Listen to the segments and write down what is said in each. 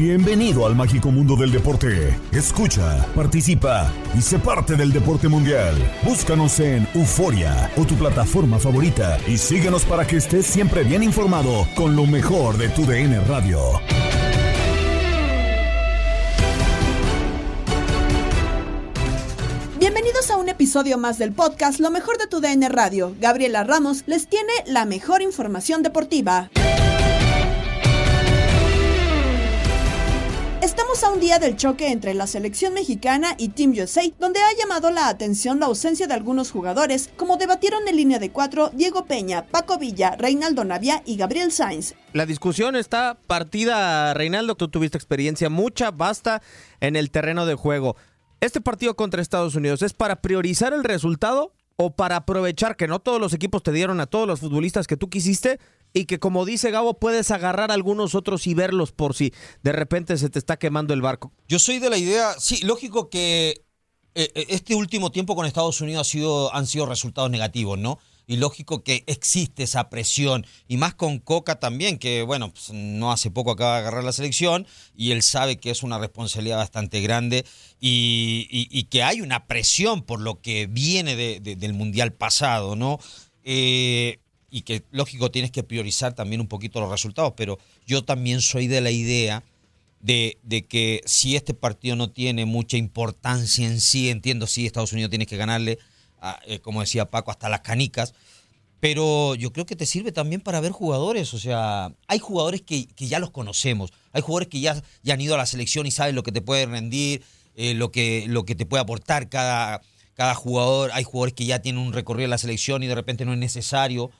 Bienvenido al mágico mundo del deporte. Escucha, participa y sé parte del deporte mundial. Búscanos en Euforia o tu plataforma favorita y síguenos para que estés siempre bien informado con lo mejor de tu DN Radio. Bienvenidos a un episodio más del podcast Lo mejor de tu DN Radio. Gabriela Ramos les tiene la mejor información deportiva. Estamos a un día del choque entre la selección mexicana y Team USA, donde ha llamado la atención la ausencia de algunos jugadores, como debatieron en línea de cuatro Diego Peña, Paco Villa, Reinaldo Navia y Gabriel Sainz. La discusión está partida, Reinaldo, tú tuviste experiencia mucha, basta en el terreno de juego. Este partido contra Estados Unidos es para priorizar el resultado o para aprovechar que no todos los equipos te dieron a todos los futbolistas que tú quisiste y que como dice Gabo puedes agarrar a algunos otros y verlos por si de repente se te está quemando el barco. Yo soy de la idea, sí, lógico que eh, este último tiempo con Estados Unidos ha sido, han sido resultados negativos, ¿no? Y lógico que existe esa presión, y más con Coca también, que bueno, pues, no hace poco acaba de agarrar la selección, y él sabe que es una responsabilidad bastante grande, y, que hay una presión por lo que viene de, de, del Mundial pasado, ¿no? Eh, y que lógico tienes que priorizar también un poquito los resultados, pero yo también soy de la idea de, de, que si este partido no tiene mucha importancia en sí, entiendo sí, Estados Unidos tiene que ganarle, eh, como decía Paco, hasta las canicas, pero yo creo que te sirve también para ver jugadores, o sea, hay jugadores que, que ya los conocemos, hay jugadores que ya, ya, han ido a la selección y saben lo que te puede rendir, eh, lo, que, lo que te puede aportar cada, cada jugador, hay jugadores que ya tienen un recorrido en la selección y de repente no es necesario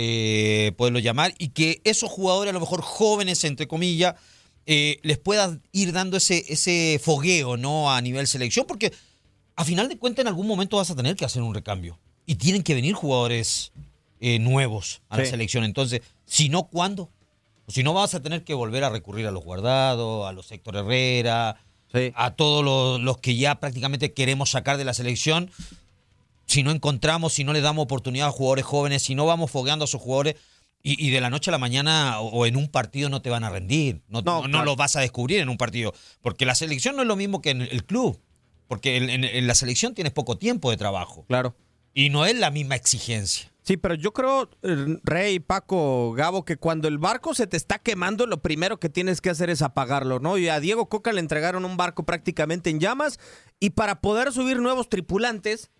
eh, poderlo llamar, y que esos jugadores, a lo mejor jóvenes, entre comillas, eh, les pueda ir dando ese, ese fogueo ¿no? a nivel selección, porque a final de cuentas en algún momento vas a tener que hacer un recambio. Y tienen que venir jugadores eh, nuevos a sí. la selección. Entonces, si no, ¿cuándo? O si no, vas a tener que volver a recurrir a los guardados, a los Héctor Herrera, sí. a todos los, los que ya prácticamente queremos sacar de la selección si no encontramos, si no le damos oportunidad a jugadores jóvenes, si no vamos fogueando a esos jugadores y, y de la noche a la mañana o, o, en un partido no te van a rendir, no, no, no claro. lo vas a descubrir en un partido, porque la selección no es lo mismo que en el club, porque en, en, en la selección tienes poco tiempo de trabajo. Claro. Y no es la misma exigencia. Sí, pero yo creo, Rey, Paco, Gabo, que cuando el barco se te está quemando, lo primero que tienes que hacer es apagarlo, ¿no? Y a Diego Coca le entregaron un barco prácticamente en llamas y para poder subir nuevos tripulantes,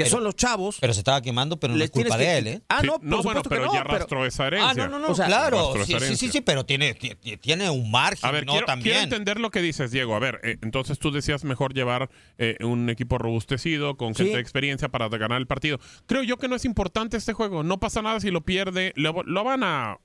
que pero, son los chavos. Pero se estaba quemando, pero no es culpa que... de él, ¿eh? Ah, no, sí, no bueno, pero no, ya arrastró pero... esa herencia. Ah, no, no, no, o sea, claro. Sí, sí, sí, sí, pero tiene, tiene un margen, a ver, ¿no? Quiero, También. quiero entender lo que dices, Diego. A ver, eh, entonces tú decías mejor llevar eh, un equipo robustecido, con gente sí. de experiencia para ganar el partido. Creo yo que no es importante este juego. No pasa nada si lo pierde. Lo, lo van a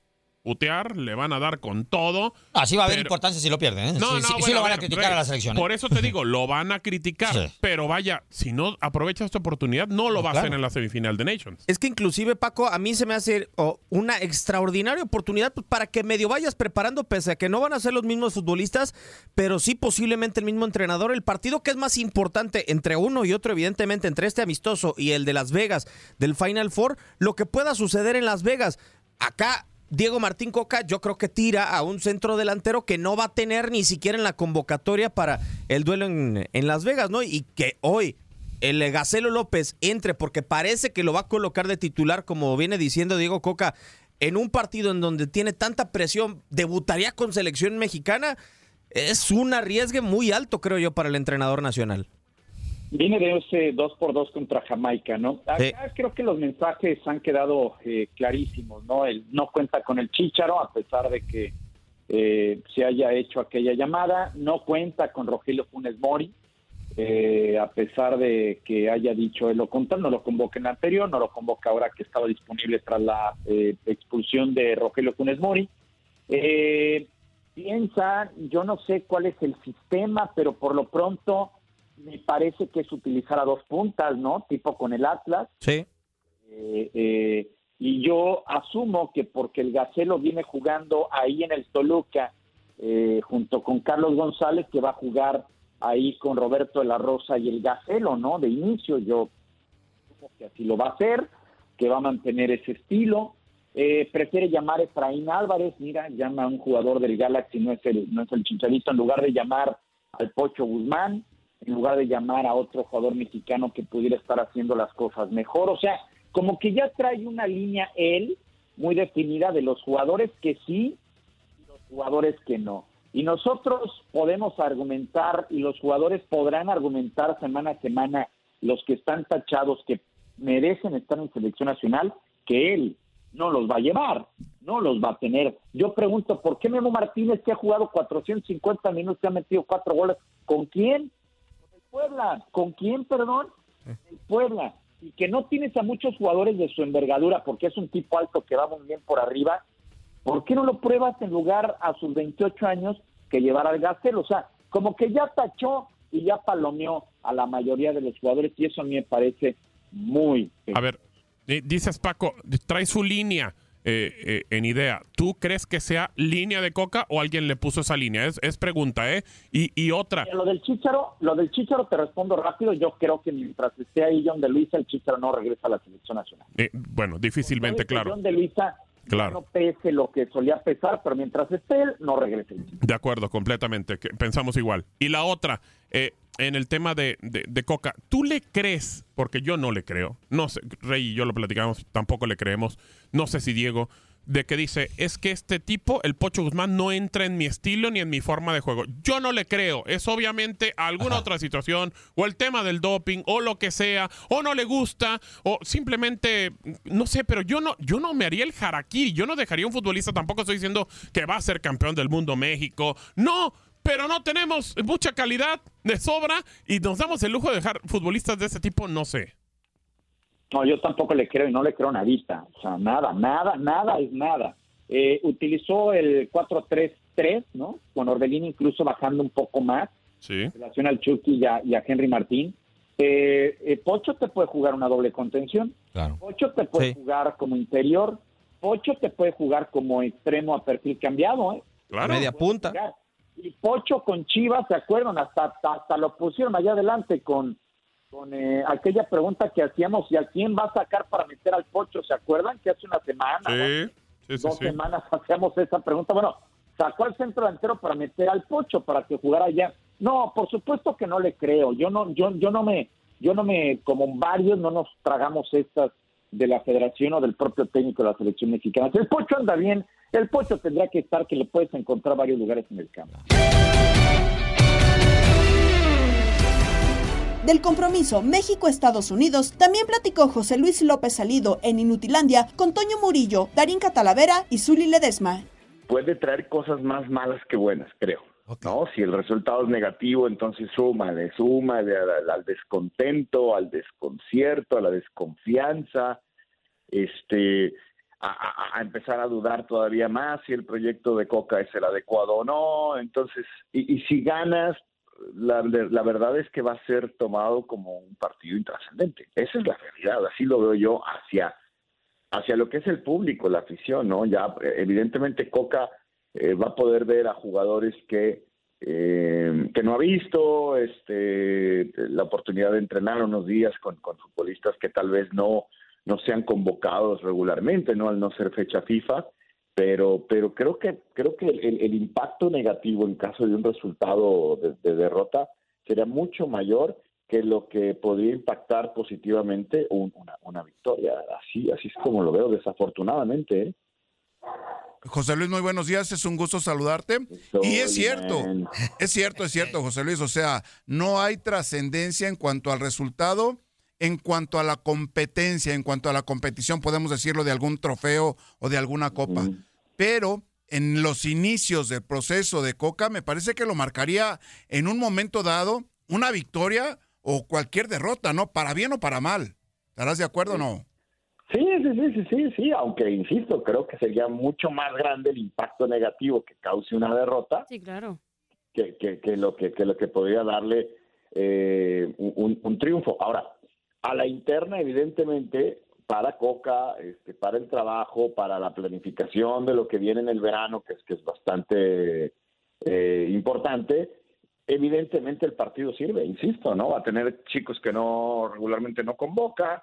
putear, le van a dar con todo. Así va a haber importancia si lo pierden. ¿eh? No, sí, no, sí, lo van a criticar a la selección. ¿eh? Por eso te digo, lo van a criticar. Pero vaya, si no aprovecha esta oportunidad, no lo va a hacer en la semifinal de Nations. Es que inclusive, Paco, a mí se me hace oh, una extraordinaria oportunidad pues, para que medio vayas preparando, pese a que no van a ser los mismos futbolistas, pero sí posiblemente el mismo entrenador. El partido que es más importante entre uno y otro, evidentemente, entre este amistoso y el de Las Vegas del Final Four, lo que pueda suceder en Las Vegas. Acá Diego Martín Coca yo creo que tira a un centro delantero que no va a tener ni siquiera en la convocatoria para el duelo en, Las Vegas, ¿no? Y que hoy el Gacelo López entre porque parece que lo va a colocar de titular, como viene diciendo Diego Coca, en un partido en donde tiene tanta presión, debutaría con selección mexicana, es un arriesgue muy alto, creo yo, para el entrenador nacional. Viene de ese 2 por 2 contra Jamaica, ¿no? Acá creo que los mensajes han quedado eh, clarísimos, ¿no? Él no cuenta con el Chícharo, a pesar de que eh, se haya hecho aquella llamada, no cuenta con Rogelio Funes Mori, eh, a pesar de que haya dicho él lo contrario, no lo convoca en el anterior, no lo convoca ahora que estaba disponible tras la expulsión de Rogelio Funes Mori. piensa, yo no sé cuál es el sistema, pero por lo pronto me parece que es utilizar a dos puntas, ¿no? Tipo con el Atlas. Sí. Eh, eh, y yo asumo que porque el Gacelo viene jugando ahí en el Toluca, eh, junto con Carlos González, que va a jugar ahí con Roberto de la Rosa y el Gacelo, ¿no? De inicio, yo asumo que así lo va a hacer, que va a mantener ese estilo. prefiere llamar a Efraín Álvarez, mira, llama a un jugador del Galaxy, no es el, no es el Chicharito, en lugar de llamar al Pocho Guzmán en lugar de llamar a otro jugador mexicano que pudiera estar haciendo las cosas mejor. O sea, como que ya trae una línea él muy definida de los jugadores que sí y los jugadores que no. Y nosotros podemos argumentar y los jugadores podrán argumentar semana a semana los que están tachados que merecen estar en selección nacional, que él no los va a llevar, no los va a tener. Yo pregunto, ¿por qué Memo Martínez, que ha jugado 450 minutos, que ha metido cuatro goles, ¿con quién? Puebla. ¿Con quién, perdón? Puebla. Y que no tienes a muchos jugadores de su envergadura porque es un tipo alto que va muy bien por arriba. ¿Por qué no lo pruebas en lugar a sus 28 años que llevar al Gastel? O sea, como que ya tachó y ya palomeó a la mayoría de los jugadores y eso a mí me parece muy... A ver, dices Paco, trae su línea eh, eh, en idea. ¿Tú crees que sea línea de coca o alguien le puso esa línea? Es, es pregunta, ¿eh? Y, y otra. Lo del Chicharo, lo del Chicharo te respondo rápido. Yo creo que mientras esté ahí John de Luisa, el Chicharo no regresa a la selección nacional. Eh, bueno, difícilmente, claro. John de Luisa claro. no pese lo que solía pesar, pero mientras esté él, no regrese. De acuerdo, completamente. Pensamos igual. Y la otra, eh, en el tema de, de, Coca, ¿tú le crees? Porque yo no le creo. No sé, Rey y yo lo platicamos, tampoco le creemos. No sé si Diego, de que dice, es que este tipo, el Pocho Guzmán, no entra en mi estilo ni en mi forma de juego. Yo no le creo. Es obviamente alguna otra situación, o el tema del doping, o lo que sea, o no le gusta, o simplemente, no sé, pero yo no, yo no me haría el harakiri. Yo no dejaría un futbolista, tampoco estoy diciendo que va a ser campeón del mundo México. No, pero no tenemos mucha calidad de sobra y nos damos el lujo de dejar futbolistas de ese tipo, no sé. No, yo tampoco le creo y no le creo nadita. O sea, nada, nada, nada es nada. Eh, utilizó el 4-3-3, ¿no? Con Orbelín incluso bajando un poco más. Sí. En relación al Chucky y a, Henry Martín. Eh, eh, Pocho te puede jugar una doble contención. Claro. Pocho te puede jugar como interior. Pocho te puede jugar como extremo a perfil cambiado, ¿eh? Claro. Media punta y Pocho con Chivas, ¿se acuerdan? Hasta, hasta, lo pusieron allá adelante con, con eh, aquella pregunta que hacíamos, ¿y a quién va a sacar para meter al Pocho? ¿Se acuerdan? Que hace una semana, dos semanas hacíamos esa pregunta. Bueno, sacó al centro delantero para meter al Pocho, para que jugara allá. No, por supuesto que no le creo. Yo no, yo, yo no me, yo no me, como varios, no nos tragamos estas de la federación o del propio técnico de la selección mexicana. el Pocho anda bien, el Pocho tendrá que estar que le puedes encontrar varios lugares en el campo. Del compromiso México-Estados Unidos también platicó José Luis López Salido en Inutilandia con Toño Murillo, Darín Catalavera y Zuli Ledesma. Puede traer cosas más malas que buenas, creo. ¿no? Si el resultado es negativo, entonces suma, le suma al, al, descontento, al desconcierto, a la desconfianza. Este, a, empezar a dudar todavía más si el proyecto de Coca es el adecuado o no. Entonces, y, si ganas, la, la, verdad es que va a ser tomado como un partido intrascendente. Esa es la realidad, así lo veo yo hacia, hacia lo que es el público, la afición, ¿no? Ya evidentemente Coca eh, va a poder ver a jugadores que eh, que no ha visto este la oportunidad de entrenar unos días con, con futbolistas que tal vez no no sean convocados regularmente, ¿no? Al no ser fecha FIFA, pero, pero creo que, creo que el, impacto negativo en caso de un resultado de, derrota sería mucho mayor que lo que podría impactar positivamente una, una victoria. Así, así es como lo veo, desafortunadamente. ¿eh? José Luis, muy buenos días, es un gusto saludarte. y es cierto, es cierto, es cierto, José Luis, o sea, no hay trascendencia en cuanto al resultado en cuanto a la competencia, en cuanto a la competición, podemos decirlo, de algún trofeo o de alguna copa. Pero en los inicios del proceso de Coca, me parece que lo marcaría en un momento dado una victoria o cualquier derrota, ¿no? Para bien o para mal. ¿Estarás de acuerdo o no? Sí, sí, sí, sí, sí, sí, aunque insisto, creo que sería mucho más grande el impacto negativo que cause una derrota. Sí, claro. Que, que, lo, que, lo que podría darle eh, un, un, triunfo. Ahora, a la interna, evidentemente, para Coca, este, para el trabajo, para la planificación de lo que viene en el verano, que es, que es bastante eh, importante, evidentemente el partido sirve, insisto, ¿no? Va a tener chicos que no regularmente no convoca,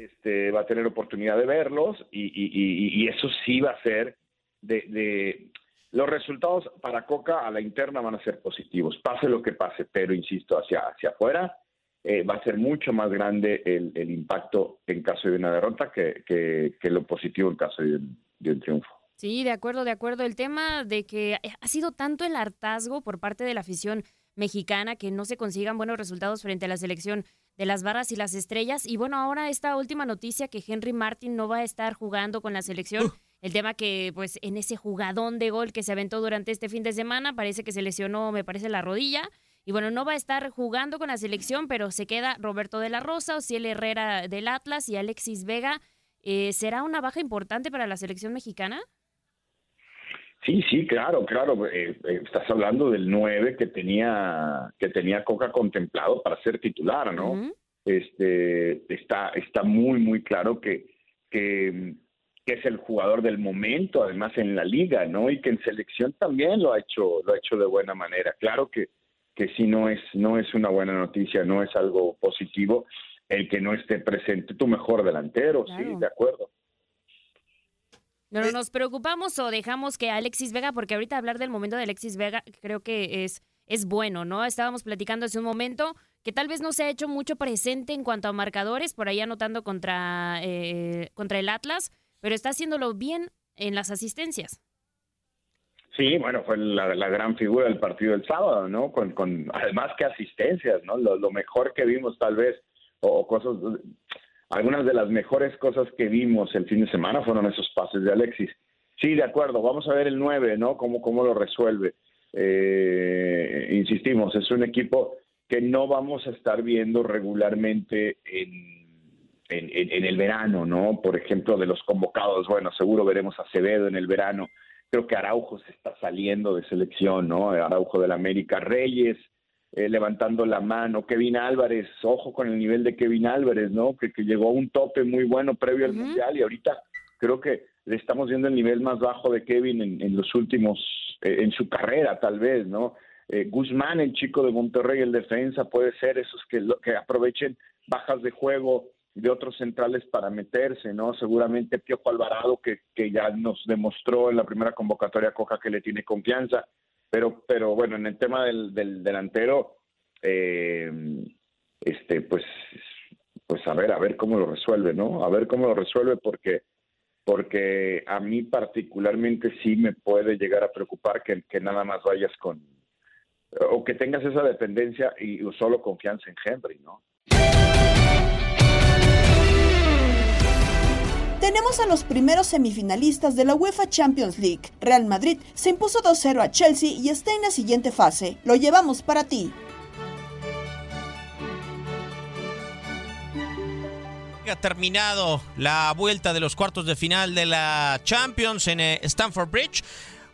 este, va a tener oportunidad de verlos y, eso sí va a ser de, de, los resultados para Coca a la interna van a ser positivos, pase lo que pase, pero insisto, hacia, hacia afuera eh, va a ser mucho más grande el, impacto en caso de una derrota que, que, lo positivo en caso de un, triunfo. Sí, de acuerdo, de acuerdo. El tema de que ha sido tanto el hartazgo por parte de la afición mexicana que no se consigan buenos resultados frente a la selección de las barras y las estrellas. Y bueno, ahora esta última noticia que Henry Martin no va a estar jugando con la selección. El tema que pues en ese jugadón de gol que se aventó durante este fin de semana parece que se lesionó, me parece, la rodilla. Y bueno, no va a estar jugando con la selección, pero se queda Roberto de la Rosa, Ociel Herrera del Atlas y Alexis Vega. Eh, ¿Será una baja importante para la selección mexicana? Sí, sí, claro, claro. Eh, eh, estás hablando del 9 que tenía que tenía Coca contemplado para ser titular, ¿no? Este está está muy muy claro que, que que es el jugador del momento, además en la liga, ¿no? Y que en selección también lo ha hecho lo ha hecho de buena manera. Claro que que si no es, no es una buena noticia, no es algo positivo el que no esté presente tu mejor delantero, sí, de acuerdo. ¿No nos preocupamos o dejamos que Alexis Vega, porque ahorita hablar del momento de Alexis Vega creo que es, es bueno, ¿no? Estábamos platicando hace un momento que tal vez no se ha hecho mucho presente en cuanto a marcadores, por ahí anotando contra, eh, contra el Atlas, pero está haciéndolo bien en las asistencias. Sí, bueno, fue la, gran figura del partido del sábado, ¿no? Con, con además que asistencias, ¿no? Lo, mejor que vimos tal vez, o, cosas, algunas de las mejores cosas que vimos el fin de semana fueron esos pases de Alexis. Sí, de acuerdo, vamos a ver el 9, ¿no? Cómo, cómo lo resuelve. Eh, insistimos, es un equipo que no vamos a estar viendo regularmente en, en, en, el verano, ¿no? Por ejemplo, de los convocados, bueno, seguro veremos a Acevedo en el verano, Creo que Araujo se está saliendo de selección, ¿no? Araujo del América, Reyes eh, levantando la mano, Kevin Álvarez, ojo con el nivel de Kevin Álvarez, ¿no? Que, llegó a un tope muy bueno previo al Mundial y ahorita creo que le estamos viendo el nivel más bajo de Kevin en, los últimos, eh, en su carrera tal vez, ¿no? Eh, Guzmán, el chico de Monterrey, el defensa, puede ser esos que, que aprovechen bajas de juego de otros centrales para meterse, ¿no? Seguramente Piojo Alvarado, que, que ya nos demostró en la primera convocatoria Coja que le tiene confianza, pero, pero bueno, en el tema del, del delantero, eh, este, pues, pues a ver, a ver cómo lo resuelve, ¿no? A ver cómo lo resuelve porque, porque a mí particularmente sí me puede llegar a preocupar que, que nada más vayas con, o que tengas esa dependencia y solo confianza en Henry, ¿no? Tenemos a los primeros semifinalistas de la UEFA Champions League. Real Madrid se impuso 2-0 a Chelsea y está en la siguiente fase. Lo llevamos para ti. haya terminado la vuelta de los cuartos de final de la Champions en eh, Stamford Bridge.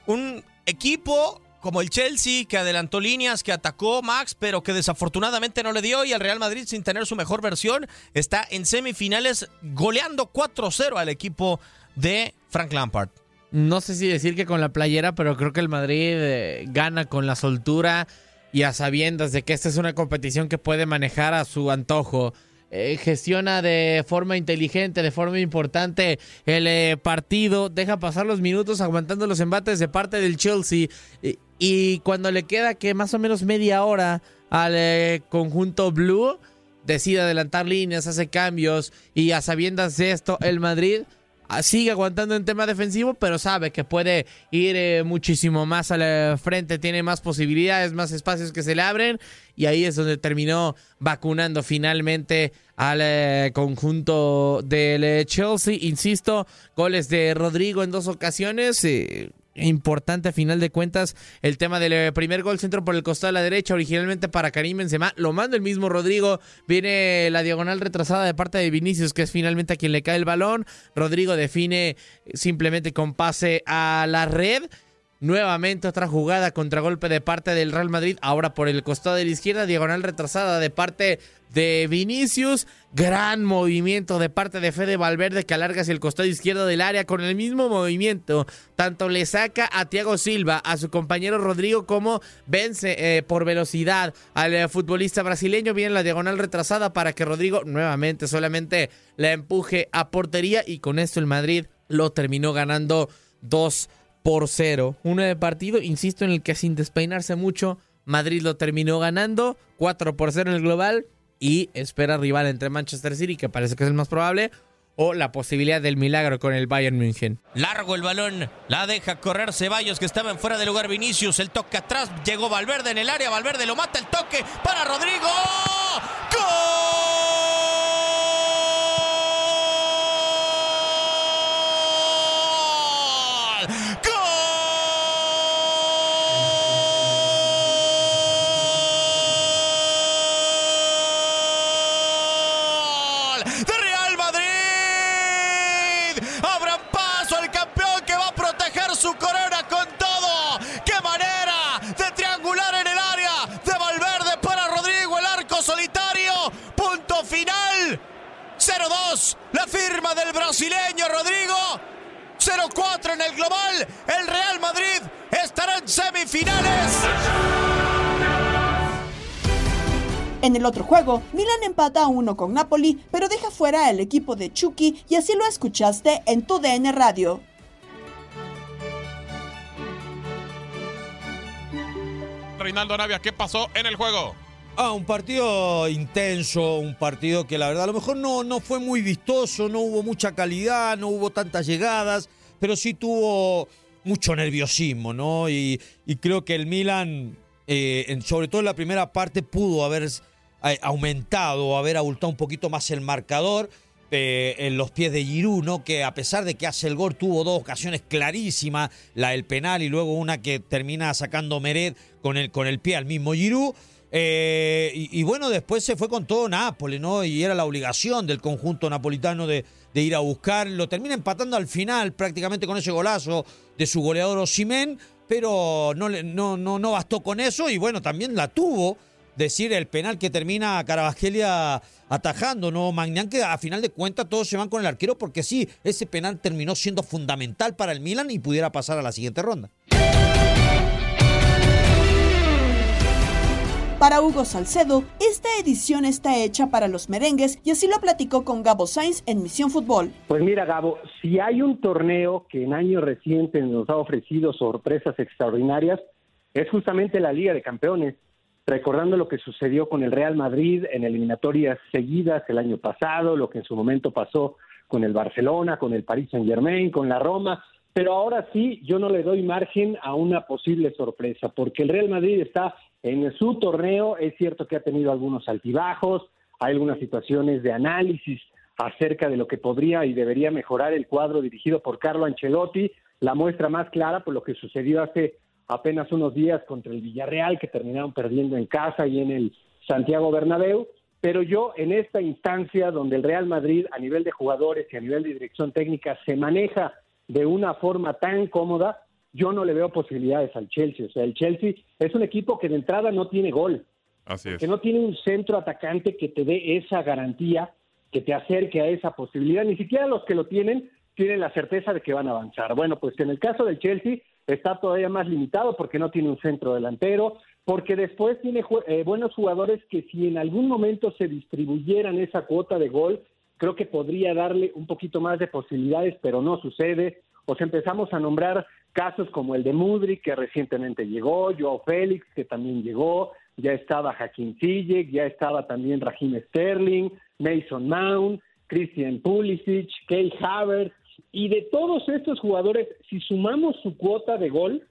Un equipo como el Chelsea, que adelantó líneas, que atacó Max, pero que desafortunadamente no le dio. Y el Real Madrid, sin tener su mejor versión, está en semifinales goleando 4-0 al equipo de Frank Lampard. No sé si decir que con la playera, pero creo que el Madrid eh, gana con la soltura y a sabiendas de que esta es una competición que puede manejar a su antojo. Eh, gestiona de forma inteligente, de forma importante el eh, partido, deja pasar los minutos aguantando los embates de parte del Chelsea y, cuando le queda que más o menos media hora al eh, conjunto blue, decide adelantar líneas, hace cambios y a sabiendas de esto el Madrid sigue aguantando en tema defensivo, pero sabe que puede ir eh, muchísimo más al frente, tiene más posibilidades, más espacios que se le abren y ahí es donde terminó vacunando finalmente al eh, conjunto del eh, Chelsea. Insisto, goles de Rodrigo en dos ocasiones importante a final de cuentas el tema del eh, primer gol centro por el costado de la derecha originalmente para Karim Benzema lo manda el mismo Rodrigo viene la diagonal retrasada de parte de Vinicius que es finalmente a quien le cae el balón Rodrigo define simplemente con pase a la red Nuevamente otra jugada contragolpe de parte del Real Madrid, ahora por el costado de la izquierda, diagonal retrasada de parte de Vinicius, gran movimiento de parte de Fede Valverde que alarga hacia el costado izquierdo del área con el mismo movimiento, tanto le saca a Thiago Silva, a su compañero Rodrigo como vence eh, por velocidad al eh, futbolista brasileño, viene la diagonal retrasada para que Rodrigo nuevamente solamente la empuje a portería. Y con esto el Madrid lo terminó ganando 2 por cero. Uno de partido, insisto, en el que sin despeinarse mucho, Madrid lo terminó ganando 4 por 0 en el global y espera rival entre Manchester City, que parece que es el más probable, o la posibilidad del milagro con el Bayern München. Largo el balón, la deja correr Ceballos que estaba en fuera de lugar Vinicius, el toque atrás, llegó Valverde en el área, Valverde lo mata, el toque para Rodrigo. ¡Gol! 0-4 en el global. El Real Madrid estará en semifinales. En el otro juego, Milan empata a uno con Napoli, pero deja fuera al equipo de Chucky y así lo escuchaste en tu DN Radio. Reinaldo Navia, ¿qué pasó en el juego? Ah, un partido intenso, un partido que la verdad a lo mejor no, no fue muy vistoso, no hubo mucha calidad, no hubo tantas llegadas, pero sí tuvo mucho nerviosismo, ¿no? Y, creo que el Milan, eh, sobre todo en la primera parte, pudo haber eh, aumentado, haber abultado un poquito más el marcador. Eh, en los pies de Giroud, ¿no? Que a pesar de que hace el gol, tuvo dos ocasiones clarísimas, la del penal y luego una que termina sacando Meret con el, con el pie al mismo Giroud. Eh, y, bueno, después se fue con todo Nápoles, ¿no? Y era la obligación del conjunto napolitano de, ir a buscar. Lo termina empatando al final, prácticamente con ese golazo de su goleador Osimén, pero no, no, no, no bastó con eso. Y bueno, también la tuvo, decir, el penal que termina Caravagelia atajando, ¿no? Magnan, que a final de cuentas todos se van con el arquero, porque sí, ese penal terminó siendo fundamental para el Milan y pudiera pasar a la siguiente ronda. Para Hugo Salcedo, esta edición está hecha para los merengues y así lo platicó con Gabo Sainz en Misión Fútbol. Pues mira, Gabo, si hay un torneo que en años recientes nos ha ofrecido sorpresas extraordinarias, es justamente la Liga de Campeones. Recordando lo que sucedió con el Real Madrid en eliminatorias seguidas el año pasado, lo que en su momento pasó con el Barcelona, con el Paris Saint Germain, con la Roma, pero ahora sí yo no le doy margen a una posible sorpresa, porque el Real Madrid está en su torneo, es cierto que ha tenido algunos altibajos, hay algunas situaciones de análisis acerca de lo que podría y debería mejorar el cuadro dirigido por Carlo Ancelotti, la muestra más clara por lo que sucedió hace apenas unos días contra el Villarreal, que terminaron perdiendo en casa y en el Santiago Bernabéu, pero yo en esta instancia donde el Real Madrid a nivel de jugadores y a nivel de dirección técnica se maneja de una forma tan cómoda, yo no le veo posibilidades al Chelsea. O sea, el Chelsea es un equipo que de entrada no tiene gol, Así es. que no tiene un centro atacante que te dé esa garantía, que te acerque a esa posibilidad. Ni siquiera los que lo tienen tienen la certeza de que van a avanzar. Bueno, pues en el caso del Chelsea está todavía más limitado porque no tiene un centro delantero, porque después tiene eh, buenos jugadores que si en algún momento se distribuyeran esa cuota de gol, creo que podría darle un poquito más de posibilidades, pero no sucede. Sea, empezamos a nombrar casos como el de Mudrik, que recientemente llegó, Joao Félix, que también llegó, ya estaba Hakim Ziyech, ya estaba también Raheem Sterling, Mason Mount, Christian Pulisic, Kay Havertz, y de todos estos jugadores, si sumamos su cuota de gol,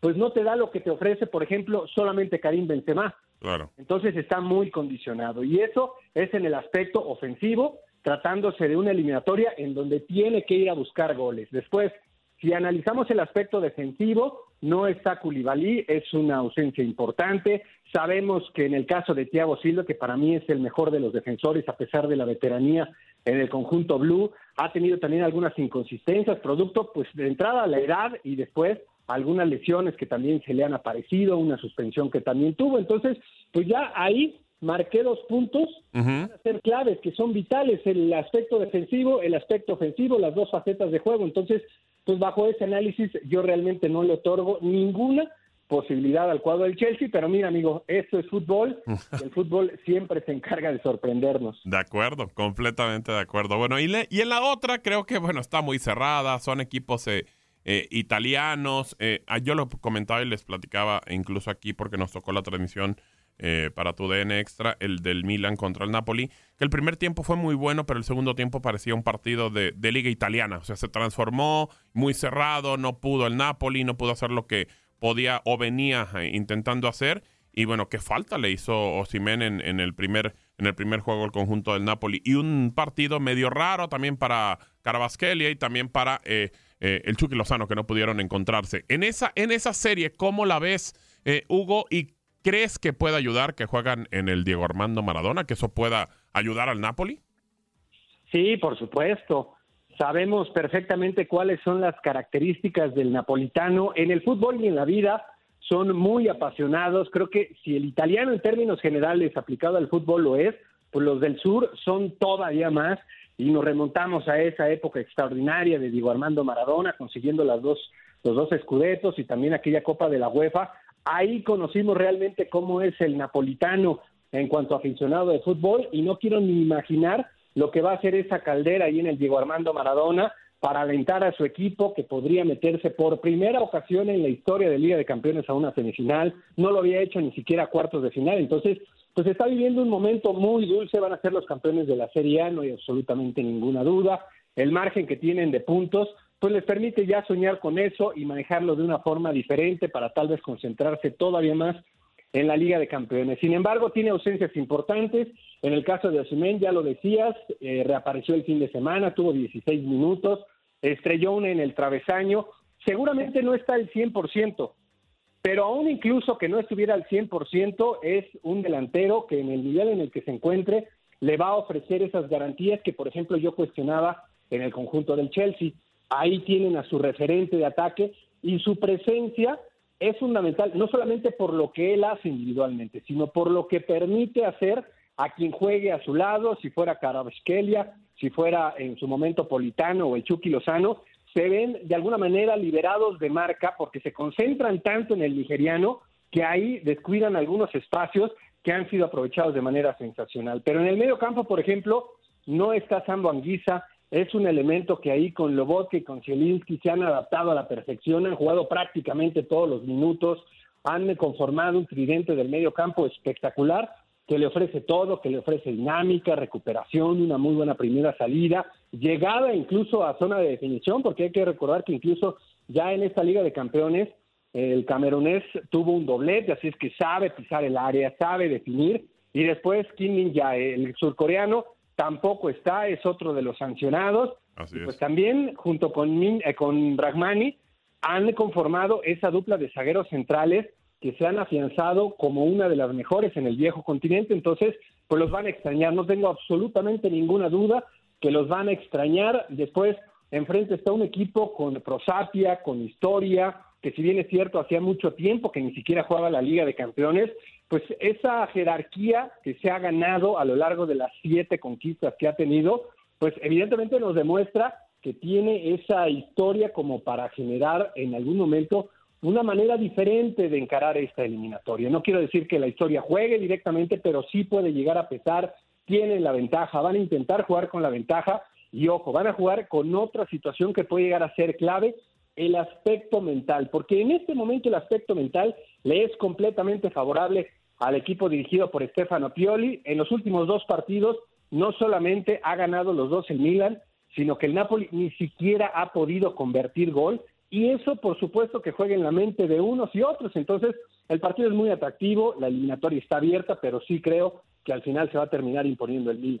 pues no te da lo que te ofrece, por ejemplo, solamente Karim Benzema. Claro. Entonces está muy condicionado. Y eso es en el aspecto ofensivo, tratándose de una eliminatoria en donde tiene que ir a buscar goles. Después, si analizamos el aspecto defensivo, no está Koulibaly, es una ausencia importante. Sabemos que en el caso de Thiago Silva, que para mí es el mejor de los defensores a pesar de la veteranía en el conjunto blue, ha tenido también algunas inconsistencias, producto pues de entrada a la edad y después algunas lesiones que también se le han aparecido, una suspensión que también tuvo. Entonces, pues ya ahí marqué dos puntos van a ser claves que son vitales el aspecto defensivo, el aspecto ofensivo, las dos facetas de juego. Entonces, pues bajo ese análisis yo realmente no le otorgo ninguna posibilidad al cuadro del Chelsea, pero mira amigo, esto es fútbol, el fútbol siempre se encarga de sorprendernos. De acuerdo, completamente de acuerdo. Bueno, y, le, y en la otra creo que, bueno, está muy cerrada, son equipos eh, eh, italianos, eh, ah, yo lo comentaba y les platicaba incluso aquí porque nos tocó la transmisión eh, para tu DN Extra, el del Milan contra el Napoli, que el primer tiempo fue muy bueno, pero el segundo tiempo parecía un partido de, liga italiana, o sea, se transformó muy cerrado, no pudo el Napoli, no pudo hacer lo que podía o venía eh, intentando hacer. Y bueno, qué falta le hizo Osimen en, el primer, en el primer juego el conjunto del Napoli. Y un partido medio raro también para Carabasquelia y también para eh, el Chucky Lozano, que no pudieron encontrarse. En esa, en esa serie, ¿cómo la ves, Hugo? ¿Y crees que puede ayudar que juegan en el Diego Armando Maradona? ¿Que eso pueda ayudar al Napoli? Sí, por supuesto. Sabemos perfectamente cuáles son las características del napolitano en el fútbol y en la vida. Son muy apasionados. Creo que si el italiano en términos generales aplicado al fútbol lo es, pues los del sur son todavía más. Y nos remontamos a esa época extraordinaria de Diego Armando Maradona, consiguiendo las dos, los dos escudetos y también aquella Copa de la UEFA. Ahí conocimos realmente cómo es el napolitano en cuanto a aficionado de fútbol y no quiero ni imaginar lo que va a hacer esa caldera ahí en el Diego Armando Maradona para alentar a su equipo que podría meterse por primera ocasión en la historia de Liga de Campeones a una semifinal, no lo había hecho ni siquiera a cuartos de final, entonces pues está viviendo un momento muy dulce, van a ser los campeones de la Serie A, no hay absolutamente ninguna duda, el margen que tienen de puntos pues les permite ya soñar con eso y manejarlo de una forma diferente para tal vez concentrarse todavía más en la Liga de Campeones. Sin embargo, tiene ausencias importantes. En el caso de Osimhen, ya lo decías, eh, reapareció el fin de semana, tuvo 16 minutos, estrelló una en el travesaño. Seguramente no está al 100%, pero aún incluso que no estuviera al 100%, es un delantero que en el nivel en el que se encuentre le va a ofrecer esas garantías que, por ejemplo, yo cuestionaba en el conjunto del Chelsea. Ahí tienen a su referente de ataque y su presencia es fundamental, no solamente por lo que él hace individualmente, sino por lo que permite hacer a quien juegue a su lado, si fuera Carabasquelia, si fuera en su momento Politano o el Chucky Lozano, se ven de alguna manera liberados de marca porque se concentran tanto en el nigeriano que ahí descuidan algunos espacios que han sido aprovechados de manera sensacional. Pero en el medio campo, por ejemplo, no está Sambo Anguisa, es un elemento que ahí con Lobotka y con Zielinski se han adaptado a la perfección, han jugado prácticamente todos los minutos, han conformado un tridente del medio campo espectacular que le ofrece todo, que le ofrece dinámica, recuperación, una muy buena primera salida, llegada incluso a zona de definición, porque hay que recordar que incluso ya en esta Liga de Campeones el camerunés tuvo un doblete, así es que sabe pisar el área, sabe definir, y después Kim Min el surcoreano, tampoco está, es otro de los sancionados. Así y pues también, junto con, Min, eh, con Ragmani, han conformado esa dupla de zagueros centrales que se han afianzado como una de las mejores en el viejo continente, entonces pues los van a extrañar, no tengo absolutamente ninguna duda que los van a extrañar. Después, enfrente está un equipo con prosapia, con historia, que si bien es cierto, hacía mucho tiempo que ni siquiera jugaba la Liga de Campeones, pues esa jerarquía que se ha ganado a lo largo de las siete conquistas que ha tenido, pues evidentemente nos demuestra que tiene esa historia como para generar en algún momento una manera diferente de encarar esta eliminatoria. No quiero decir que la historia juegue directamente, pero sí puede llegar a pesar, tienen la ventaja, van a intentar jugar con la ventaja y ojo, van a jugar con otra situación que puede llegar a ser clave, el aspecto mental, porque en este momento el aspecto mental le es completamente favorable al equipo dirigido por Stefano Pioli. En los últimos dos partidos no solamente ha ganado los dos el Milan, sino que el Napoli ni siquiera ha podido convertir gol y eso por supuesto que juega en la mente de unos y otros. Entonces el partido es muy atractivo, la eliminatoria está abierta, pero sí creo que al final se va a terminar imponiendo el Milan.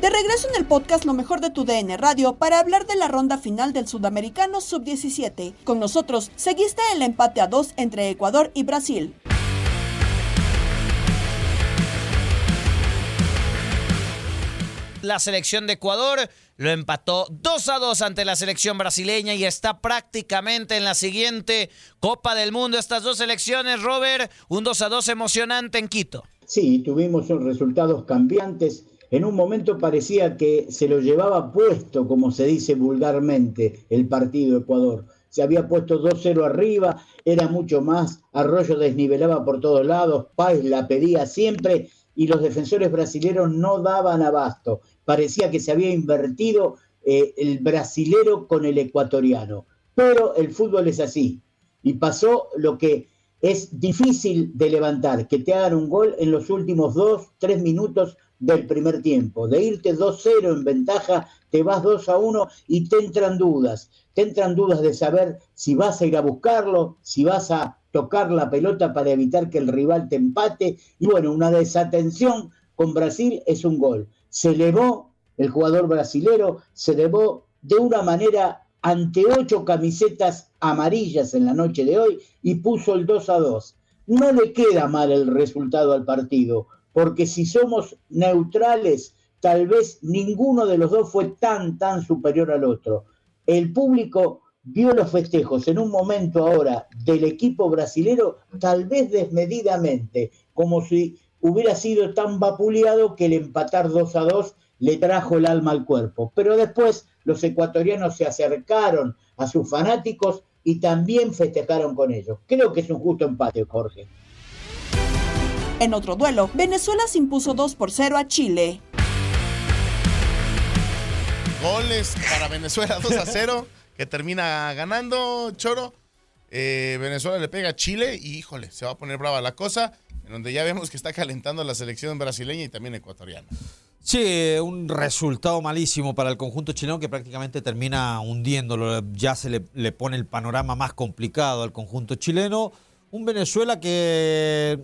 De regreso en el podcast Lo mejor de tu DN Radio para hablar de la ronda final del Sudamericano Sub-17. Con nosotros seguiste el empate a dos entre Ecuador y Brasil. La selección de Ecuador lo empató 2 a 2 ante la selección brasileña y está prácticamente en la siguiente Copa del Mundo. Estas dos selecciones, Robert, un 2 a 2 emocionante en Quito. Sí, tuvimos resultados cambiantes. En un momento parecía que se lo llevaba puesto, como se dice vulgarmente, el partido Ecuador. Se había puesto 2-0 arriba, era mucho más, Arroyo desnivelaba por todos lados, Páez la pedía siempre y los defensores brasileños no daban abasto. Parecía que se había invertido eh, el brasilero con el ecuatoriano. Pero el fútbol es así. Y pasó lo que es difícil de levantar, que te hagan un gol en los últimos dos, tres minutos del primer tiempo. De irte 2-0 en ventaja, te vas 2 a 1 y te entran dudas. Te entran dudas de saber si vas a ir a buscarlo, si vas a tocar la pelota para evitar que el rival te empate. Y bueno, una desatención con Brasil es un gol. Se elevó el jugador brasilero, se elevó de una manera ante ocho camisetas amarillas en la noche de hoy y puso el 2 a 2. No le queda mal el resultado al partido, porque si somos neutrales, tal vez ninguno de los dos fue tan, tan superior al otro. El público vio los festejos en un momento ahora del equipo brasilero, tal vez desmedidamente, como si hubiera sido tan vapuleado que el empatar 2 a 2 le trajo el alma al cuerpo. Pero después los ecuatorianos se acercaron a sus fanáticos y también festejaron con ellos. Creo que es un justo empate, Jorge. En otro duelo, Venezuela se impuso 2 por 0 a Chile. Goles para Venezuela 2 a 0, que termina ganando Choro. Eh, Venezuela le pega a Chile y híjole, se va a poner brava la cosa, en donde ya vemos que está calentando la selección brasileña y también ecuatoriana. Sí, un resultado malísimo para el conjunto chileno que prácticamente termina hundiéndolo. Ya se le, pone el panorama más complicado al conjunto chileno. Un Venezuela que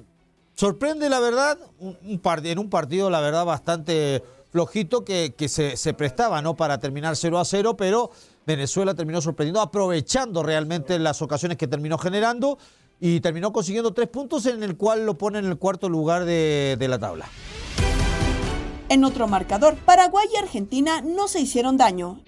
sorprende, la verdad, en un partido, la verdad, bastante flojito que, se, prestaba ¿no? para terminar 0 a 0, pero Venezuela terminó sorprendiendo, aprovechando realmente las ocasiones que terminó generando y terminó consiguiendo tres puntos en el cual lo pone en el cuarto lugar de la tabla. En otro marcador, Paraguay y Argentina no se hicieron daño.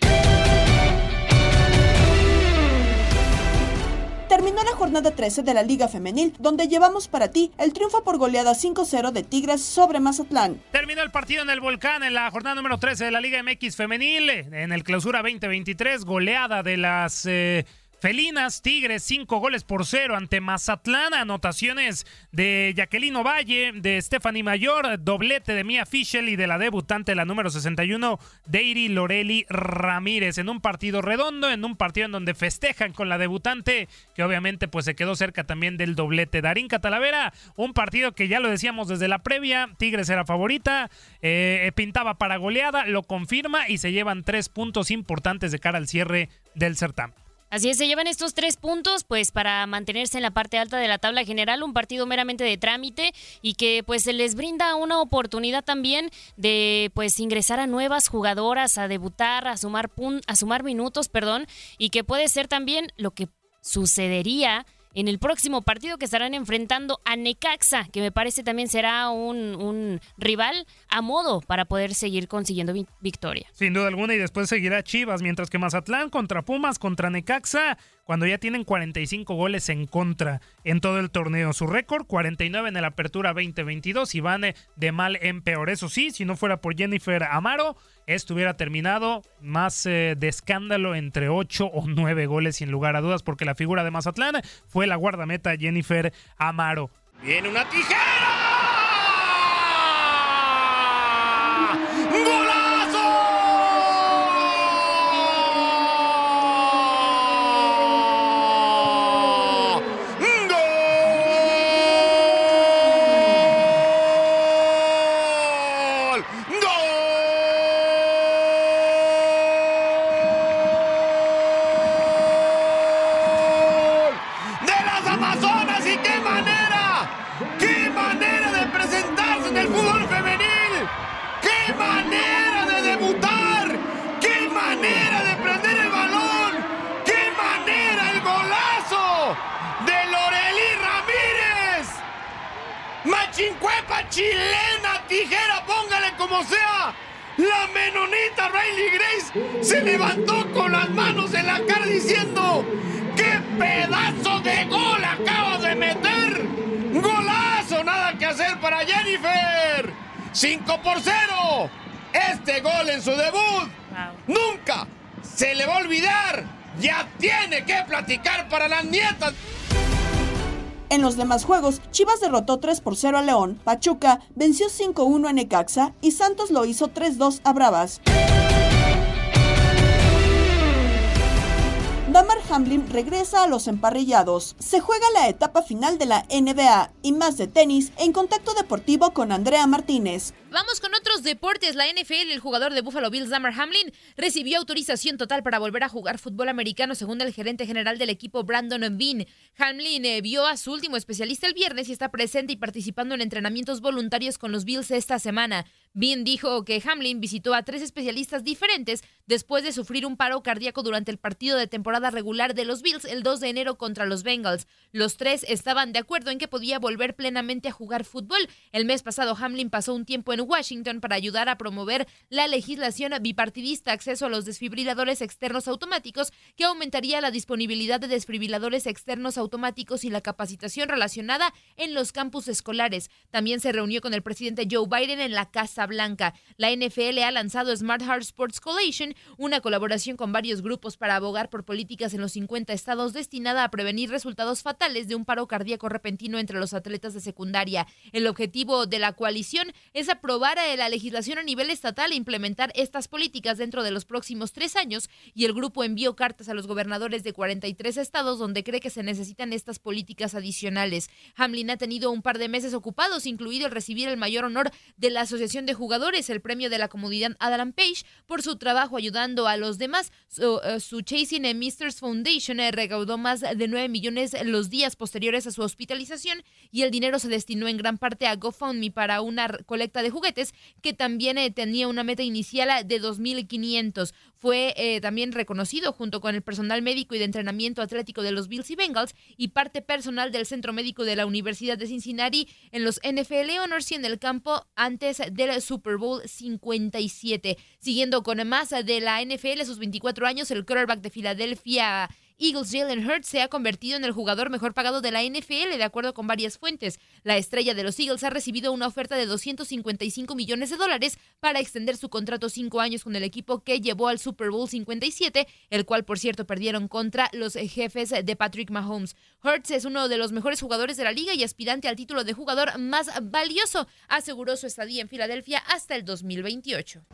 Terminó la jornada 13 de la Liga Femenil, donde llevamos para ti el triunfo por goleada 5-0 de Tigres sobre Mazatlán. Terminó el partido en el Volcán en la jornada número 13 de la Liga MX Femenil, en el clausura 2023, goleada de las... Eh, Felinas, Tigres, cinco goles por cero ante Mazatlán. Anotaciones de Jacqueline Valle, de Stephanie Mayor, doblete de Mia Fischel y de la debutante, la número 61, Deiri Loreli Ramírez. En un partido redondo, en un partido en donde festejan con la debutante, que obviamente pues se quedó cerca también del doblete. Darín Catalavera, un partido que ya lo decíamos desde la previa, Tigres era favorita, eh, pintaba para goleada, lo confirma y se llevan tres puntos importantes de cara al cierre del certamen. Así es, se llevan estos tres puntos pues para mantenerse en la parte alta de la tabla general, un partido meramente de trámite y que pues se les brinda una oportunidad también de pues ingresar a nuevas jugadoras, a debutar, a sumar, a sumar minutos, perdón, y que puede ser también lo que sucedería en el próximo partido que estarán enfrentando a Necaxa, que me parece también será un, rival a modo para poder seguir consiguiendo victoria. Sin duda alguna, y después seguirá Chivas, mientras que Mazatlán contra Pumas, contra Necaxa, cuando ya tienen 45 goles en contra en todo el torneo. Su récord, 49 en la apertura 2022 y van de mal en peor. Eso sí, si no fuera por Jennifer Amaro, estuviera terminado más eh, de escándalo entre 8 o 9 goles sin lugar a dudas porque la figura de Mazatlán fue la guardameta Jennifer Amaro. Viene una tijera. Para Jennifer. 5 por 0. Este gol en su debut nunca se le va a olvidar. Ya tiene que platicar para las nietas. En los demás juegos, Chivas derrotó 3 por 0 a León, Pachuca venció 5-1 a Necaxa y Santos lo hizo 3-2 a Bravas. Damar Hamlin regresa a los emparrillados. Se juega la etapa final de la NBA y más de tenis en contacto deportivo con Andrea Martínez. Vamos con otros deportes. La NFL, el jugador de Buffalo Bills, Damar Hamlin, recibió autorización total para volver a jugar fútbol americano, según el gerente general del equipo, Brandon Bean. Hamlin eh, vio a su último especialista el viernes y está presente y participando en entrenamientos voluntarios con los Bills esta semana. Bean dijo que Hamlin visitó a tres especialistas diferentes después de sufrir un paro cardíaco durante el partido de temporada regular de los Bills el 2 de enero contra los Bengals. Los tres estaban de acuerdo en que podía volver plenamente a jugar fútbol. El mes pasado, Hamlin pasó un tiempo en Washington para ayudar a promover la legislación bipartidista acceso a los desfibriladores externos automáticos que aumentaría la disponibilidad de desfibriladores externos automáticos y la capacitación relacionada en los campus escolares. También se reunió con el presidente Joe Biden en la Casa Blanca. La NFL ha lanzado Smart Heart Sports Coalition, una colaboración con varios grupos para abogar por políticas en los 50 estados destinada a prevenir resultados fatales de un paro cardíaco repentino entre los atletas de secundaria. El objetivo de la coalición es aprobar la legislación a nivel estatal e implementar estas políticas dentro de los próximos tres años y el grupo envió cartas a los gobernadores de 43 estados donde cree que se necesitan estas políticas adicionales. Hamlin ha tenido un par de meses ocupados, incluido el recibir el mayor honor de la Asociación de Jugadores, el premio de la comunidad Adam Page, por su trabajo ayudando a los demás. Su, uh, Chasing a Misters Foundation eh, recaudó más de 9 millones los días posteriores a su hospitalización y el dinero se destinó en gran parte a GoFundMe para una colecta de juguetes, que también eh, tenía una meta inicial de 2.500. Fue eh, también reconocido junto con el personal médico y de entrenamiento atlético de los Bills y Bengals y parte personal del Centro Médico de la Universidad de Cincinnati en los NFL Honors y en el campo antes del Super Bowl 57. Siguiendo con más de la NFL, a sus 24 años, el quarterback de Filadelfia Eagles Jalen Hurts se ha convertido en el jugador mejor pagado de la NFL, de acuerdo con varias fuentes. La estrella de los Eagles ha recibido una oferta de 255 millones de dólares para extender su contrato cinco años con el equipo que llevó al Super Bowl 57, el cual, por cierto, perdieron contra los jefes de Patrick Mahomes. Hurts es uno de los mejores jugadores de la liga y aspirante al título de jugador más valioso, aseguró su estadía en Filadelfia hasta el 2028.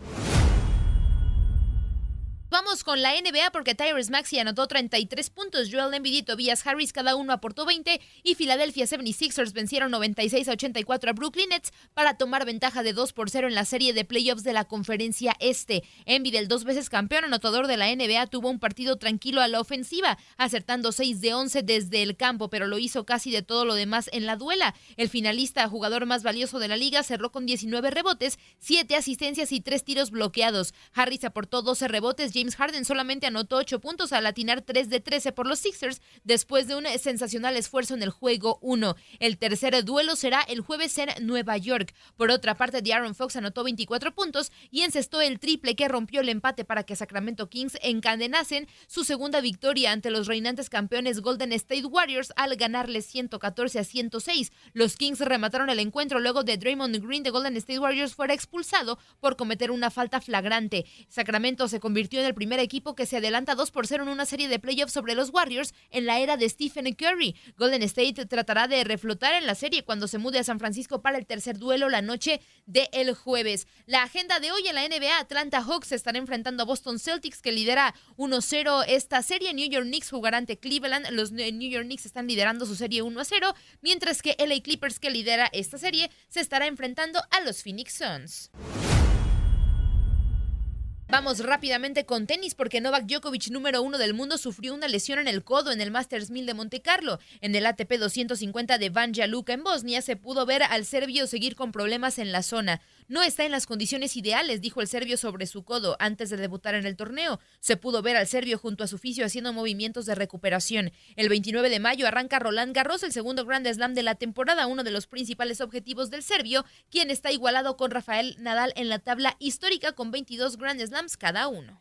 Vamos con la NBA porque Tyrese Maxey anotó 33 puntos, Joel Embiid y Tobias Harris cada uno aportó 20 y Philadelphia 76ers vencieron 96 a 84 a Brooklyn Nets para tomar ventaja de 2 por 0 en la serie de playoffs de la conferencia este. Embiid, el dos veces campeón anotador de la NBA, tuvo un partido tranquilo a la ofensiva, acertando 6 de 11 desde el campo, pero lo hizo casi de todo lo demás en la duela. El finalista, jugador más valioso de la liga, cerró con 19 rebotes, 7 asistencias y 3 tiros bloqueados. Harris aportó 12 rebotes, James Harden solamente anotó 8 puntos al atinar 3 de 13 por los Sixers después de un sensacional esfuerzo en el juego 1. El tercer duelo será el jueves en Nueva York. Por otra parte, Aaron Fox anotó 24 puntos y encestó el triple que rompió el empate para que Sacramento Kings encadenasen su segunda victoria ante los reinantes campeones Golden State Warriors al ganarles 114 a 106. Los Kings remataron el encuentro luego de Draymond Green de Golden State Warriors fuera expulsado por cometer una falta flagrante. Sacramento se convirtió en el primer equipo que se adelanta 2 por 0 en una serie de playoffs sobre los Warriors en la era de Stephen Curry. Golden State tratará de reflotar en la serie cuando se mude a San Francisco para el tercer duelo la noche del jueves. La agenda de hoy en la NBA, Atlanta Hawks estará enfrentando a Boston Celtics que lidera 1-0 esta serie. New York Knicks jugará ante Cleveland. Los New York Knicks están liderando su serie 1-0, mientras que LA Clippers que lidera esta serie se estará enfrentando a los Phoenix Suns. Vamos rápidamente con tenis porque Novak Djokovic, número uno del mundo, sufrió una lesión en el codo en el Masters 1000 de Monte Carlo. En el ATP 250 de Banja Luka en Bosnia se pudo ver al serbio seguir con problemas en la zona. No está en las condiciones ideales, dijo el serbio sobre su codo antes de debutar en el torneo. Se pudo ver al serbio junto a su oficio haciendo movimientos de recuperación. El 29 de mayo arranca Roland Garros, el segundo Grand Slam de la temporada, uno de los principales objetivos del serbio, quien está igualado con Rafael Nadal en la tabla histórica con 22 Grand Slams cada uno.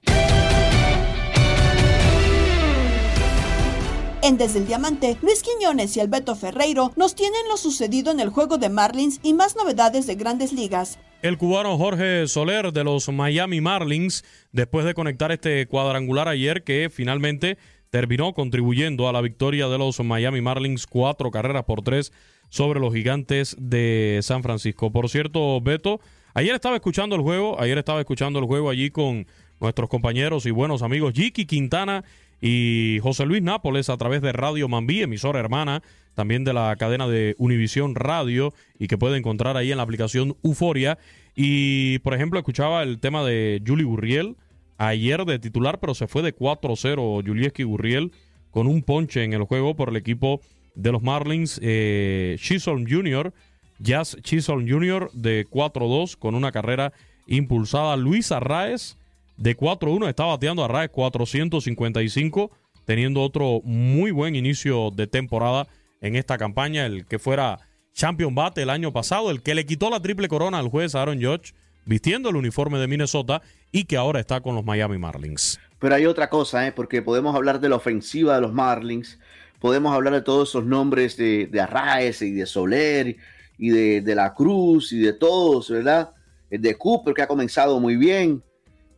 En Desde el Diamante, Luis Quiñones y Alberto Ferreiro nos tienen lo sucedido en el juego de Marlins y más novedades de grandes ligas. El cubano Jorge Soler de los Miami Marlins, después de conectar este cuadrangular ayer que finalmente terminó contribuyendo a la victoria de los Miami Marlins, cuatro carreras por tres sobre los gigantes de San Francisco. Por cierto, Beto, ayer estaba escuchando el juego, ayer estaba escuchando el juego allí con nuestros compañeros y buenos amigos Jiki Quintana y José Luis Nápoles a través de Radio Mambí, emisora hermana también de la cadena de Univisión Radio y que puede encontrar ahí en la aplicación Euforia. Y, por ejemplo, escuchaba el tema de Juli Gurriel ayer de titular, pero se fue de 4-0 Julieski Gurriel con un ponche en el juego por el equipo de los Marlins. Eh, Chisholm Jr., Jazz Chisholm Jr. de 4-2 con una carrera impulsada. Luis Arraez de 4-1 está bateando a Raes 455, teniendo otro muy buen inicio de temporada en esta campaña, el que fuera Champion Bate el año pasado, el que le quitó la triple corona al juez Aaron Judge, vistiendo el uniforme de Minnesota y que ahora está con los Miami Marlins. Pero hay otra cosa, ¿eh? porque podemos hablar de la ofensiva de los Marlins, podemos hablar de todos esos nombres de, de y de Soler y de, de la Cruz y de todos, ¿verdad? El de Cooper que ha comenzado muy bien,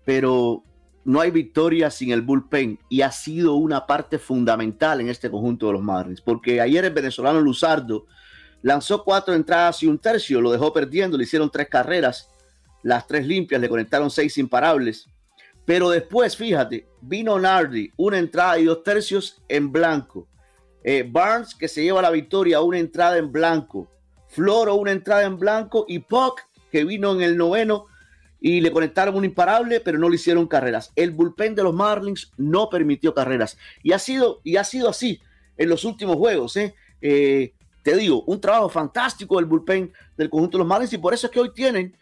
pero no hay victoria sin el bullpen y ha sido una parte fundamental en este conjunto de los Marlins, porque ayer el venezolano Luzardo lanzó cuatro entradas y un tercio, lo dejó perdiendo, le hicieron tres carreras, las tres limpias, le conectaron seis imparables, pero después, fíjate, vino Nardi, una entrada y dos tercios en blanco, eh, Barnes que se lleva la victoria, una entrada en blanco, Floro una entrada en blanco y Puck que vino en el noveno y le conectaron un imparable, pero no le hicieron carreras. El bullpen de los Marlins no permitió carreras y ha sido, y ha sido así en los últimos juegos. ¿eh? Eh, te digo, un trabajo fantástico del bullpen del conjunto de los Marlins y por eso es que hoy tienen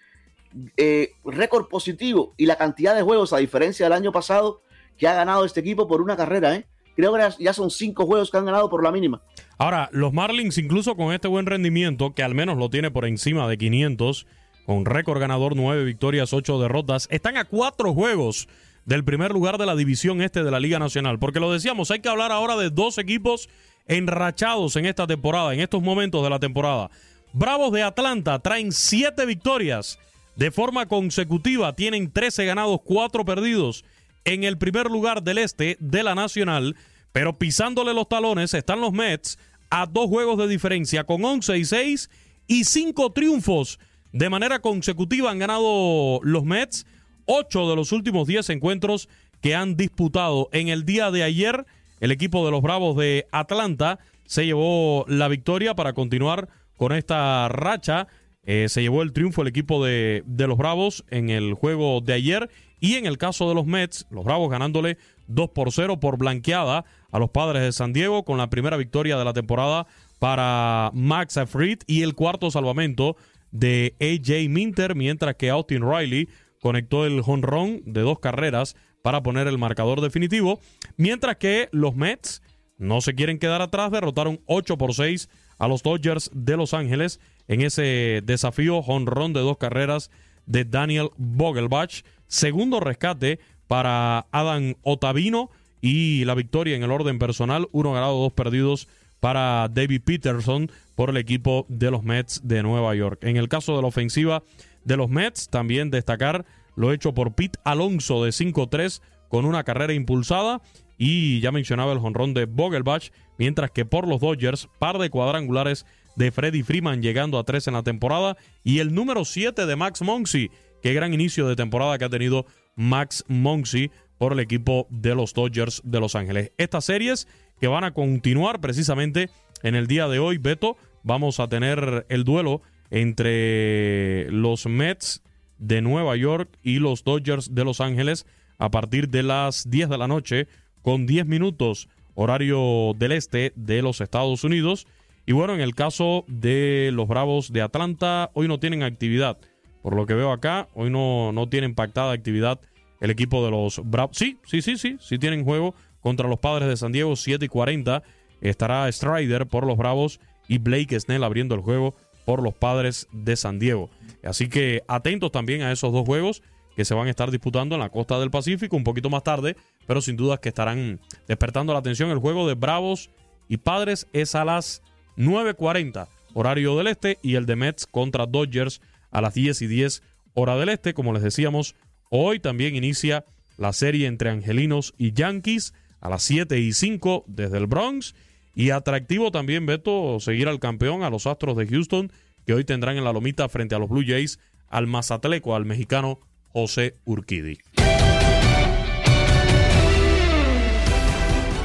eh, récord positivo y la cantidad de juegos, a diferencia del año pasado, que ha ganado este equipo por una carrera. ¿eh? Creo que ya son cinco juegos que han ganado por la mínima. Ahora, los Marlins, incluso con este buen rendimiento, que al menos lo tiene por encima de 500, con récord ganador, nueve victorias, ocho derrotas. Están a cuatro juegos del primer lugar de la división este de la Liga Nacional. Porque lo decíamos, hay que hablar ahora de dos equipos enrachados en esta temporada, en estos momentos de la temporada. Bravos de Atlanta traen siete victorias de forma consecutiva, tienen 13 ganados, 4 perdidos en el primer lugar del este de la Nacional, pero pisándole los talones están los Mets a dos juegos de diferencia con 11 y 6 y 5 triunfos de manera consecutiva han ganado los Mets 8 de los últimos 10 encuentros que han disputado. En el día de ayer, el equipo de los Bravos de Atlanta se llevó la victoria para continuar con esta racha. Eh, se llevó el triunfo el equipo de, de los Bravos en el juego de ayer. Y en el caso de los Mets, los Bravos ganándole 2 por 0 por blanqueada a los padres de San Diego con la primera victoria de la temporada para Max Afrid y el cuarto salvamento de AJ Minter, mientras que Austin Riley conectó el jonrón de dos carreras para poner el marcador definitivo, mientras que los Mets no se quieren quedar atrás, derrotaron 8 por 6 a los Dodgers de Los Ángeles en ese desafío jonrón de dos carreras de Daniel Vogelbach, segundo rescate para Adam Otavino y la victoria en el orden personal, uno ganado, dos perdidos para David Peterson por el equipo de los Mets de Nueva York. En el caso de la ofensiva de los Mets, también destacar lo hecho por Pete Alonso de 5-3 con una carrera impulsada y ya mencionaba el jonrón de Vogelbach, mientras que por los Dodgers, par de cuadrangulares de Freddy Freeman llegando a 3 en la temporada y el número 7 de Max Monsi. Qué gran inicio de temporada que ha tenido Max Monsi por el equipo de los Dodgers de Los Ángeles. Estas series que van a continuar precisamente en el día de hoy, Beto, vamos a tener el duelo entre los Mets de Nueva York y los Dodgers de Los Ángeles a partir de las 10 de la noche con 10 minutos horario del este de los Estados Unidos. Y bueno, en el caso de los Bravos de Atlanta, hoy no tienen actividad. Por lo que veo acá, hoy no, no tienen pactada actividad el equipo de los Bravos. Sí, sí, sí, sí, sí tienen juego contra los Padres de San Diego, 7 y 40. Estará Strider por los Bravos y Blake Snell abriendo el juego por los padres de San Diego. Así que atentos también a esos dos juegos que se van a estar disputando en la costa del Pacífico un poquito más tarde, pero sin duda que estarán despertando la atención. El juego de Bravos y Padres es a las 9.40 horario del este y el de Mets contra Dodgers a las 10 y 10 hora del este. Como les decíamos, hoy también inicia la serie entre Angelinos y Yankees a las 7 y 5 desde el Bronx. Y atractivo también, Beto, seguir al campeón, a los Astros de Houston, que hoy tendrán en la lomita frente a los Blue Jays al mazatleco, al mexicano José Urquidi.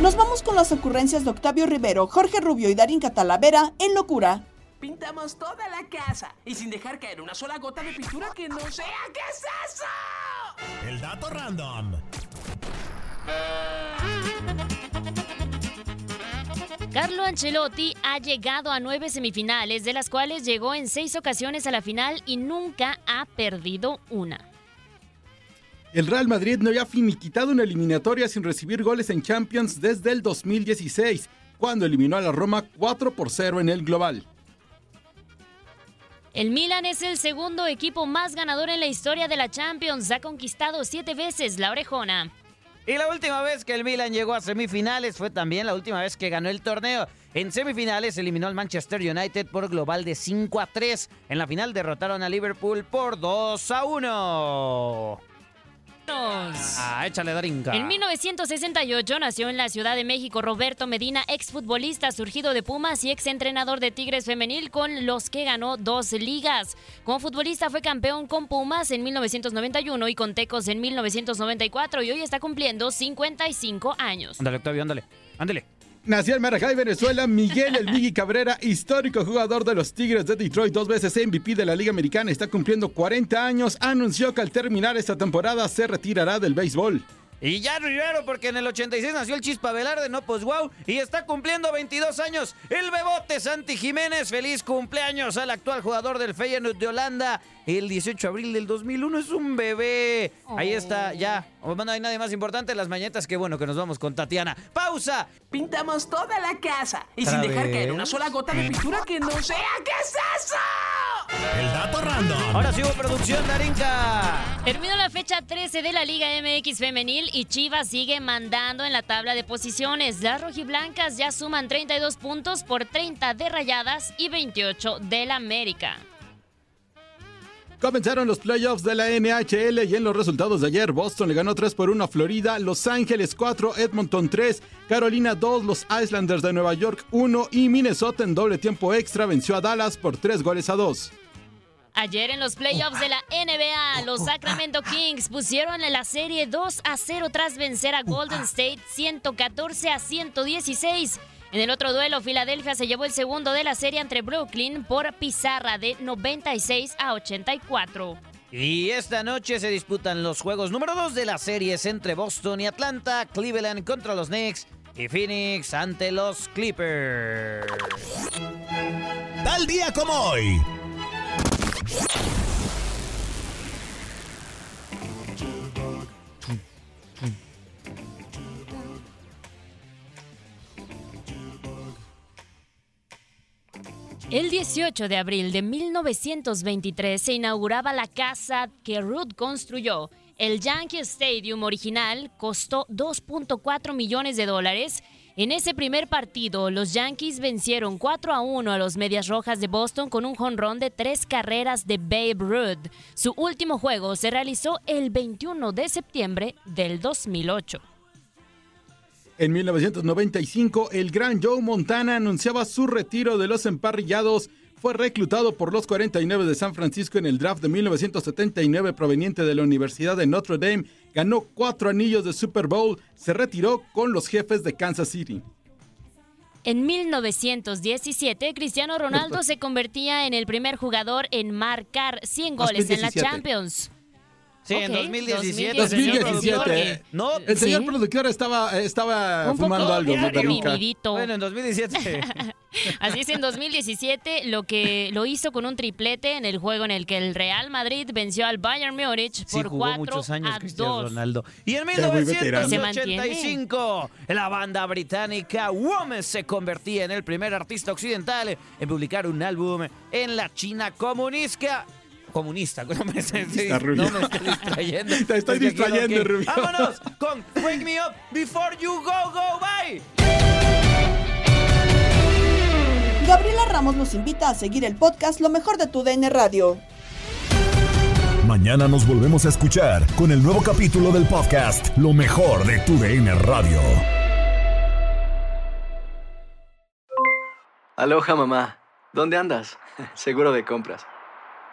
Nos vamos con las ocurrencias de Octavio Rivero, Jorge Rubio y Darín Catalavera en Locura. Pintamos toda la casa y sin dejar caer una sola gota de pintura que no sea. ¿Qué es eso? El dato random. Carlo Ancelotti ha llegado a nueve semifinales, de las cuales llegó en seis ocasiones a la final y nunca ha perdido una. El Real Madrid no había finiquitado una eliminatoria sin recibir goles en Champions desde el 2016, cuando eliminó a la Roma 4 por 0 en el global. El Milan es el segundo equipo más ganador en la historia de la Champions. Ha conquistado siete veces la orejona. Y la última vez que el Milan llegó a semifinales fue también la última vez que ganó el torneo. En semifinales eliminó al Manchester United por global de 5 a 3. En la final derrotaron a Liverpool por 2 a 1. Ah, échale. En 1968 nació en la Ciudad de México Roberto Medina, exfutbolista surgido de Pumas y exentrenador de Tigres Femenil con los que ganó dos ligas. Como futbolista fue campeón con Pumas en 1991 y con Tecos en 1994 y hoy está cumpliendo 55 años. Ándale, Octavio, ándale. Ándale. Nació en Maracay, Venezuela, Miguel El Migui Cabrera, histórico jugador de los Tigres de Detroit, dos veces MVP de la Liga Americana, está cumpliendo 40 años, anunció que al terminar esta temporada se retirará del béisbol. Y ya Rivero, porque en el 86 nació el Chispa Velarde, no pues wow, y está cumpliendo 22 años. El Bebote Santi Jiménez, feliz cumpleaños al actual jugador del Feyenoord de Holanda. El 18 de abril del 2001 es un bebé. Ahí está, ya. Bueno, no hay nadie más importante. Las mañetas, qué bueno que nos vamos con Tatiana. ¡Pausa! Pintamos toda la casa y sin ¿Otra dejar caer una sola gota de pintura que no sea. ¿Qué es eso? El dato random. Ahora sí hubo producción, Darinka. Terminó la fecha 13 de la Liga MX femenil y Chivas sigue mandando en la tabla de posiciones. Las rojiblancas ya suman 32 puntos por 30 de Rayadas y 28 del América. Comenzaron los playoffs de la NHL y en los resultados de ayer, Boston le ganó 3 por 1 a Florida, Los Ángeles 4, Edmonton 3, Carolina 2, los Islanders de Nueva York 1 y Minnesota en doble tiempo extra venció a Dallas por 3 goles a 2. Ayer en los playoffs de la NBA, los Sacramento Kings pusieron en la serie 2 a 0 tras vencer a Golden State 114 a 116. En el otro duelo, Filadelfia se llevó el segundo de la serie entre Brooklyn por pizarra de 96 a 84. Y esta noche se disputan los juegos número 2 de las series entre Boston y Atlanta, Cleveland contra los Knicks y Phoenix ante los Clippers. Tal día como hoy. El 18 de abril de 1923 se inauguraba la casa que Ruth construyó. El Yankee Stadium original costó 2.4 millones de dólares. En ese primer partido, los Yankees vencieron 4 a 1 a los Medias Rojas de Boston con un jonrón de tres carreras de Babe Ruth. Su último juego se realizó el 21 de septiembre del 2008. En 1995, el gran Joe Montana anunciaba su retiro de los emparrillados. Fue reclutado por los 49 de San Francisco en el draft de 1979 proveniente de la Universidad de Notre Dame. Ganó cuatro anillos de Super Bowl. Se retiró con los jefes de Kansas City. En 1917, Cristiano Ronaldo se convertía en el primer jugador en marcar 100 goles en la 2017. Champions. Sí, en Ok, 2017. 2017. No, El señor productor estaba, estaba fumando algo. Bueno, en 2017. Así es, en 2017 lo que lo hizo con un triplete en el juego en el que el Real Madrid venció al Bayern Múnich Sí, por jugó 4 muchos años a Cristiano 2. Ronaldo. Y en Ya muy veterano. Se mantiene. 1985, la banda británica Woman se convertía en el primer artista occidental en publicar un álbum en la China comunista. Comunista, no me, estoy- no me estoy distrayendo. Te estoy distrayendo, que- Rubio. Vámonos con Wake Me Up Before You Go Go Bye. Gabriela Ramos nos invita a seguir el podcast Lo mejor de tu DN Radio. Mañana nos volvemos a escuchar con el nuevo capítulo del podcast Lo mejor de tu DN Radio. Aloha mamá, ¿dónde andas? Seguro de compras.